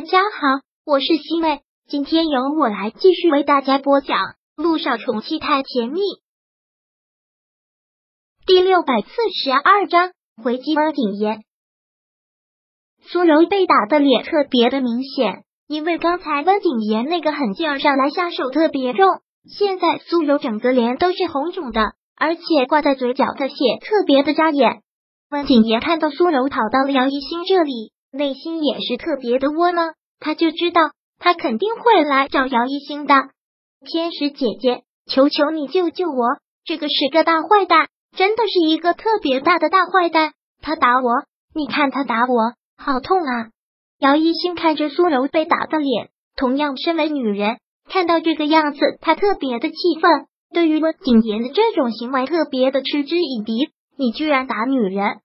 大家好，我是西妹，今天由我来继续为大家播讲《路上宠妻太甜蜜》第六百四十二章回击温景言。苏柔被打的脸特别的明显，因为刚才温景言那个狠劲儿上来下手特别重，现在苏柔整个脸都是红肿的，而且挂在嘴角的血特别的扎眼。温景言看到苏柔跑到了姚一星这里。内心也是特别的窝囊，他就知道他肯定会来找姚一星的。天使姐姐，求求你救救我！这个是个大坏蛋，真的是一个特别大的大坏蛋。他打我，你看他打我，好痛啊！姚一星看着苏柔被打的脸，同样身为女人，看到这个样子，她特别的气愤。对于温景言的这种行为，特别的嗤之以鼻。你居然打女人，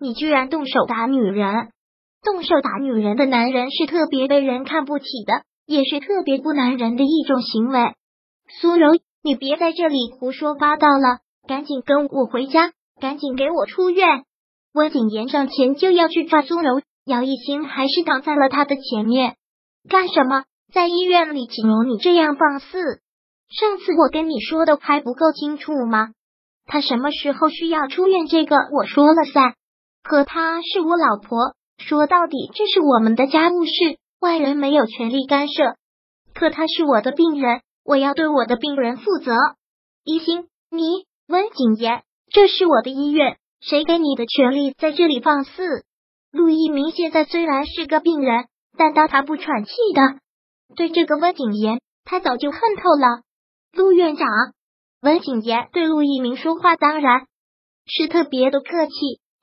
你居然动手打女人！动手打女人的男人是特别被人看不起的，也是特别不男人的一种行为。苏柔，你别在这里胡说八道了，赶紧跟我回家，赶紧给我出院！温景言上前就要去抓苏柔，姚一星还是挡在了他的前面。干什么？在医院里，岂容你这样放肆？上次我跟你说的还不够清楚吗？他什么时候需要出院？这个我说了算。可她是我老婆。说到底，这是我们的家务事，外人没有权利干涉。可他是我的病人，我要对我的病人负责。一心，你温景言，这是我的医院，谁给你的权利在这里放肆？陆一鸣现在虽然是个病人，但当他不喘气的。对这个温景言，他早就恨透了。陆院长，温景言对陆一鸣说话，当然是特别的客气。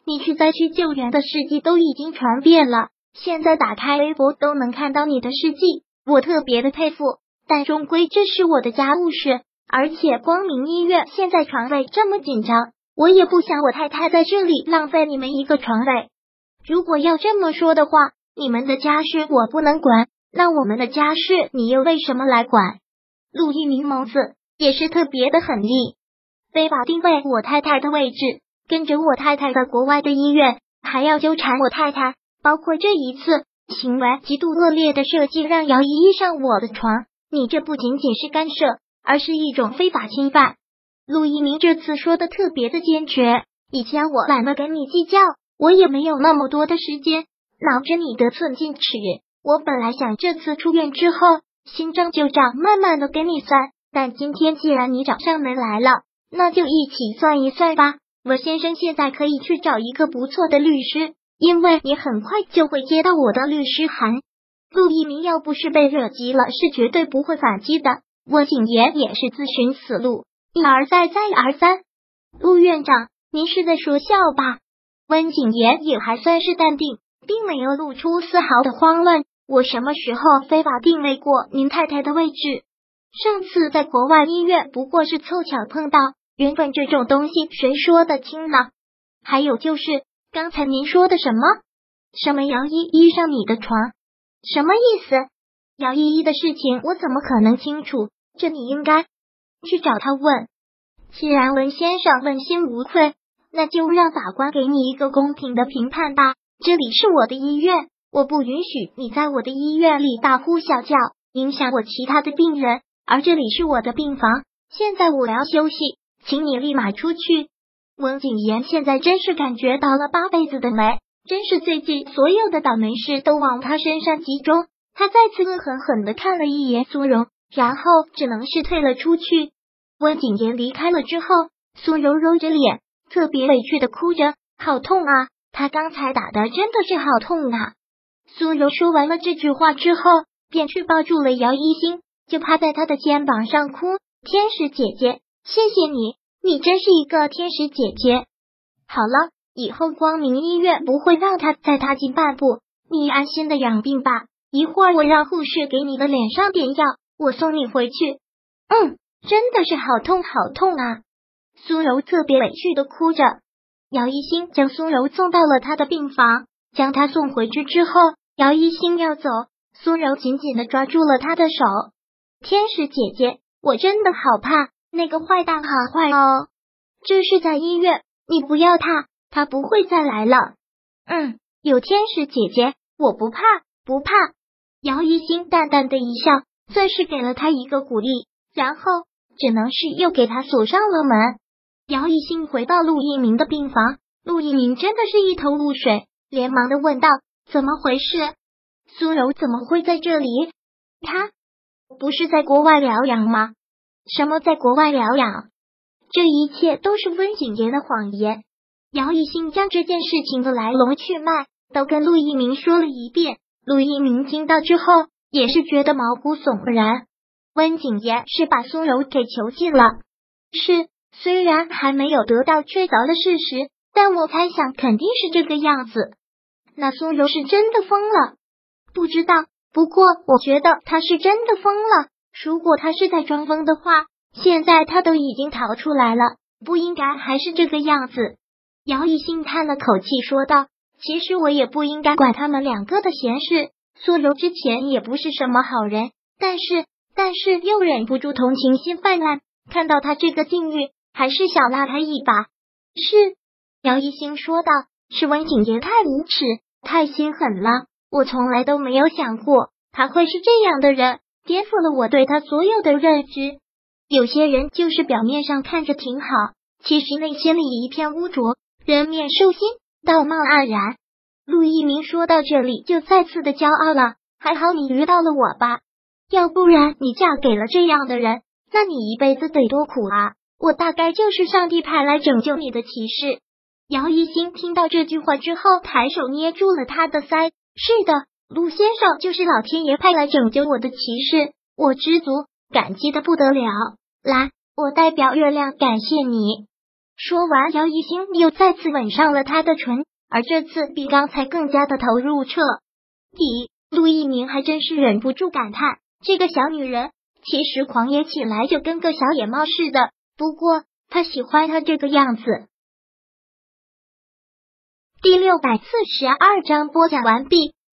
你去灾区救援的事迹都已经传遍了，现在打开微博都能看到你的事迹，我特别的佩服。但终归这是我的家务事，而且光明医院现在床位这么紧张，我也不想我太太在这里浪费你们一个床位。如果要这么说的话，你们的家事我不能管，那我们的家事你又为什么来管？陆一鸣眸子也是特别的狠厉，非法定位我太太的位置。跟着我太太在国外的医院，还要纠缠我太太，包括这一次行为极度恶劣的设计，让姚依依上我的床。你这不仅仅是干涉，而是一种非法侵犯。陆一鸣这次说的特别的坚决。以前我懒得跟你计较，我也没有那么多的时间挠着你得寸进尺。我本来想这次出院之后，新账旧账慢慢的跟你算，但今天既然你找上门来了，那就一起算一算吧。我先生现在可以去找一个不错的律师，因为你很快就会接到我的律师函。陆一鸣要不是被惹急了，是绝对不会反击的。温景言也是自寻死路，一而再，再而三。陆院长，您是在说笑吧？温景言也还算是淡定，并没有露出丝毫的慌乱。我什么时候非法定位过您太太的位置？上次在国外医院不过是凑巧碰到。缘分这种东西，谁说得清呢？还有就是刚才您说的什么？什么姚依依上你的床？什么意思？姚依依的事情我怎么可能清楚？这你应该去找他问。既然文先生问心无愧，那就让法官给你一个公平的评判吧。这里是我的医院，我不允许你在我的医院里大呼小叫，影响我其他的病人。而这里是我的病房，现在我要休息。请你立马出去！温景言现在真是感觉到了八辈子的霉，真是最近所有的倒霉事都往他身上集中。他再次恶狠狠的看了一眼苏柔，然后只能是退了出去。温景言离开了之后，苏柔揉着脸，特别委屈的哭着：“好痛啊！他刚才打的真的是好痛啊！”苏柔说完了这句话之后，便去抱住了姚一星，就趴在他的肩膀上哭：“天使姐姐。”谢谢你，你真是一个天使姐姐。好了，以后光明医院不会让他再踏进半步，你安心的养病吧。一会儿我让护士给你的脸上点药，我送你回去。嗯，真的是好痛好痛啊！苏柔特别委屈的哭着。姚一星将苏柔送到了他的病房，将他送回去之后，姚一星要走，苏柔紧紧的抓住了他的手。天使姐姐，我真的好怕。那个坏蛋好坏哦！这是在医院，你不要他，他不会再来了。嗯，有天使姐姐，我不怕，不怕。姚一星淡淡的一笑，算是给了他一个鼓励，然后只能是又给他锁上了门。姚一星回到陆一鸣的病房，陆一鸣真的是一头雾水，连忙的问道：“怎么回事？苏柔怎么会在这里？他不是在国外疗养吗？什么在国外疗养？这一切都是温景言的谎言。”姚一星将这件事情的来龙去脉都跟陆一鸣说了一遍。陆一鸣听到之后也是觉得毛骨悚然。温景言是把苏柔给囚禁了，是虽然还没有得到确凿的事实，但我猜想肯定是这个样子。那苏柔是真的疯了？不知道，不过我觉得他是真的疯了。如果他是在装疯的话，现在他都已经逃出来了，不应该还是这个样子。姚一兴叹了口气，说道：“其实我也不应该管他们两个的闲事。苏柔之前也不是什么好人，但是，但是又忍不住同情心泛滥，看到他这个境遇，还是想拉他一把。”是姚一兴说道：“是温景言太无耻，太心狠了。我从来都没有想过他会是这样的人，颠覆了我对他所有的认知。有些人就是表面上看着挺好，其实内心里一片污浊。”人面兽心，道貌岸然。陆一鸣说到这里，就再次的骄傲了。还好你遇到了我吧，要不然你嫁给了这样的人，那你一辈子得多苦啊！我大概就是上帝派来拯救你的骑士。姚一星听到这句话之后，抬手捏住了他的腮。是的，陆先生就是老天爷派来拯救我的骑士，我知足，感激的不得了。来，我代表月亮感谢你。说完，姚一星又再次吻上了他的唇，而这次比刚才更加的投入彻底。陆一鸣还真是忍不住感叹：这个小女人其实狂野起来就跟个小野猫似的。不过他喜欢她这个样子。第六百四十二章播讲完毕。